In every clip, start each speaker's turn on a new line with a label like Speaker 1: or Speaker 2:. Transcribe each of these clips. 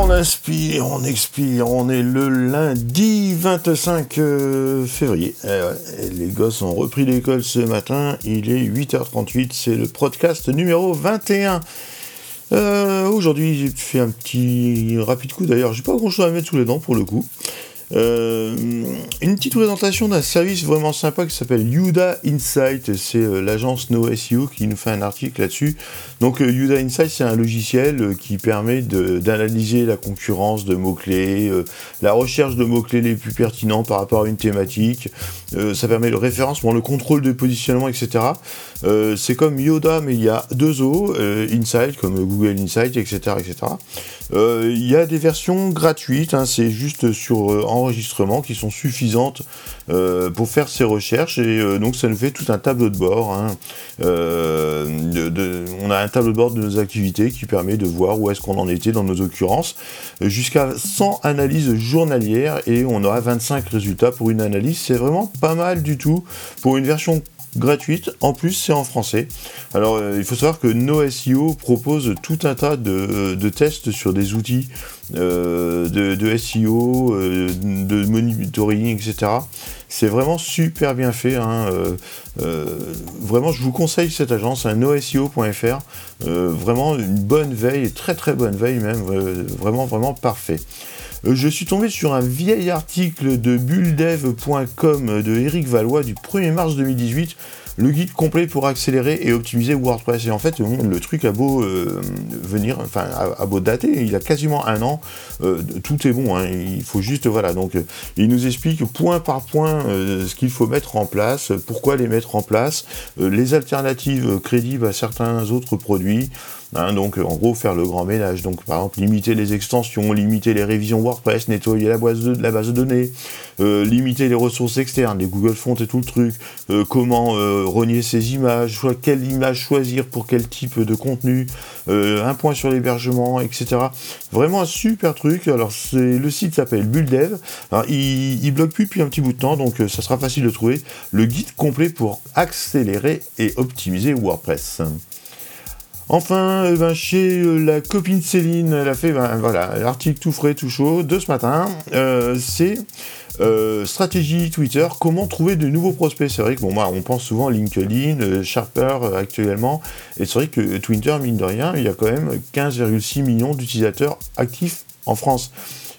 Speaker 1: On inspire, on expire, on est le lundi 25 euh, février. Eh les gosses ont repris l'école ce matin, il est 8h38, c'est le podcast numéro 21. Euh, aujourd'hui j'ai fait un petit rapide coup d'ailleurs, j'ai pas grand chose à mettre sous les dents pour le coup. Euh, une petite présentation d'un service vraiment sympa qui s'appelle Yuda Insight. C'est euh, l'agence NoSEO qui nous fait un article là-dessus. Donc euh, Yuda Insight, c'est un logiciel qui permet d'analyser la concurrence de mots-clés, la recherche de mots-clés les plus pertinents par rapport à une thématique. ça permet le référencement, le contrôle de positionnement, etc. c'est comme Yoda, mais il y a deux O, Insight, comme Google Insight, etc. etc. Il y a des versions gratuites, hein, c'est juste sur enregistrements qui sont suffisantes euh, pour faire ces recherches et euh, donc ça nous fait tout un tableau de bord. Hein. Euh, on a un tableau de bord de nos activités qui permet de voir où est-ce qu'on en était dans nos occurrences jusqu'à 100 analyses journalières et on aura 25 résultats pour une analyse. C'est vraiment pas mal du tout pour une version gratuite. En plus, c'est en français. Alors, euh, il faut savoir que NoSEO propose tout un tas de, tests sur des outils euh, de, SEO, euh, de monitoring, etc. C'est vraiment super bien fait. Hein, vraiment, je vous conseille cette agence, hein, noseo.fr. vraiment une bonne veille, très très bonne veille même. vraiment, vraiment parfait. Euh, je suis tombé sur un vieil article de bulldev.com de Eric Valois du 1er mars 2018 le guide complet pour accélérer et optimiser WordPress. Et en fait, le truc a beau euh, venir, enfin, a, beau dater, il a quasiment un an, euh, tout est bon, hein. il faut juste, voilà, donc il nous explique point par point ce qu'il faut mettre en place, pourquoi les mettre en place, les alternatives crédibles à certains autres produits, Hein, donc en gros faire le grand ménage. Donc par exemple limiter les extensions, limiter les révisions WordPress, nettoyer la base de, la base de données, euh, limiter les ressources externes, les Google Fonts et tout le truc, euh, comment euh, renier ses images, quelle image choisir pour quel type de contenu, un point sur l'hébergement, etc. Vraiment un super truc. Alors c'est le site s'appelle Bulldev. Il, il bloque plus depuis un petit bout de temps, donc ça sera facile de trouver le guide complet pour accélérer et optimiser WordPress. Enfin, euh, ben, chez euh, la copine Céline, elle a fait ben, voilà, l'article tout frais, tout chaud de ce matin. Euh, c'est stratégie Twitter, comment trouver de nouveaux prospects. C'est vrai que bon, moi, on pense souvent LinkedIn, Sharper actuellement, et c'est vrai que Twitter, mine de rien, il y a quand même 15,6 millions d'utilisateurs actifs en France.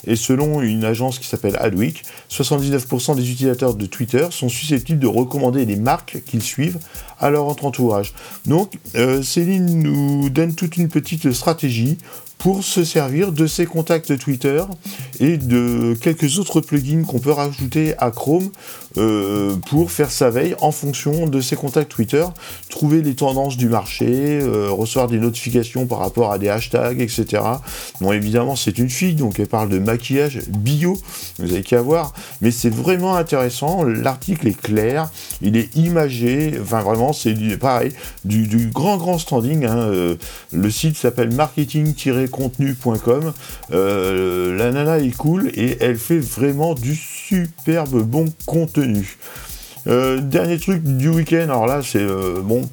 Speaker 1: Et selon une agence qui s'appelle Adweek, 79% des utilisateurs de Twitter sont susceptibles de recommander les marques qu'ils suivent à leur entourage. Donc, euh, Céline nous donne toute une petite stratégie pour se servir de ses contacts Twitter et de quelques autres plugins qu'on peut rajouter à Chrome euh, pour faire sa veille en fonction de ses contacts Twitter, trouver les tendances du marché, euh, recevoir des notifications par rapport à des hashtags, etc. Bon, évidemment, c'est une fille, donc elle parle de maquillage bio, vous avez qu'à voir, mais c'est vraiment intéressant, l'article est clair, il est imagé, enfin vraiment, c'est pareil, du, grand grand standing, hein, euh, le site s'appelle marketing- contenu.com. Euh, la nana est cool et elle fait vraiment du superbe bon contenu. Euh, dernier truc du week-end, alors là c'est euh, bon,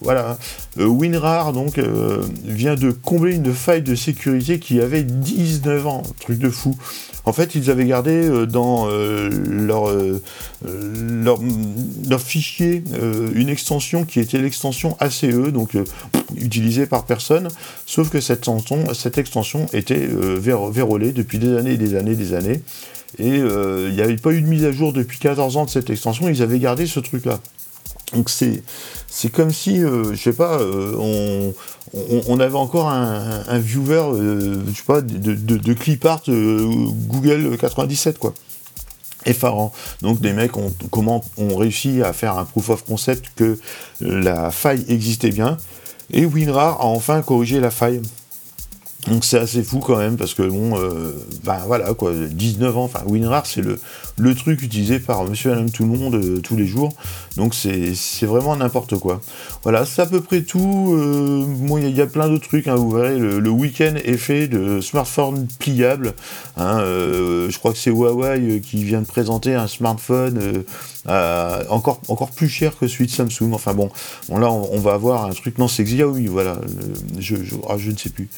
Speaker 1: voilà, WinRAR donc vient de combler une faille de sécurité qui avait 19 ans, truc de fou. En fait, ils avaient gardé dans leur, leur, fichier une extension qui était l'extension ACE, donc utilisée par personne, sauf que cette extension, cette extension était euh, vérolée depuis des années et des années et des années. Et euh, il n'y avait pas eu de mise à jour depuis 14 ans de cette extension, ils avaient gardé ce truc-là. Donc c'est c'est comme si, euh, je sais pas, on, on, avait encore un, viewer, je sais pas, de, de, de clipart Google 97 quoi effarant. Donc des mecs ont, comment, ont réussi à faire un proof of concept que la faille existait bien, et WinRAR a enfin corrigé la faille. Donc c'est assez fou quand même, parce que bon, euh, ben voilà quoi, 19 ans, enfin WinRAR c'est le, le truc utilisé par monsieur et madame tout le monde euh, tous les jours, donc c'est vraiment n'importe quoi. Voilà, c'est à peu près tout, euh, bon il y, a plein d'autres trucs, hein, vous verrez, le, week-end est fait de smartphones pliables, hein, je crois que c'est Huawei qui vient de présenter un smartphone encore, encore plus cher que celui de Samsung, enfin bon, là on, va avoir un truc, non c'est Xiaomi, voilà, je, je, ah, je ne sais plus.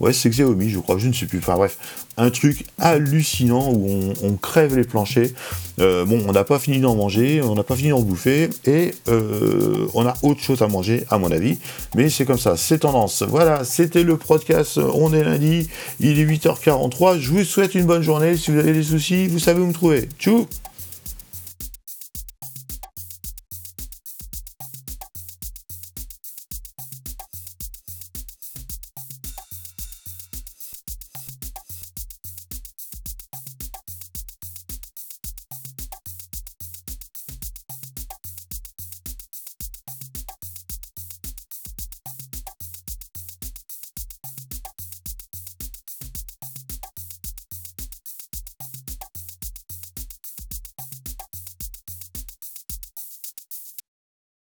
Speaker 1: Ouais, Ouais, c'est Xiaomi, je crois, je ne sais plus. Enfin bref, un truc hallucinant où on, crève les planchers. Euh, bon, on n'a pas fini d'en manger, on n'a pas fini d'en bouffer, et euh, on a autre chose à manger, à mon avis. Mais c'est comme ça, c'est tendance. Voilà, c'était le podcast. On est lundi, il est 8h43. Je vous souhaite une bonne journée. Si vous avez des soucis, vous savez où me trouver. Tchou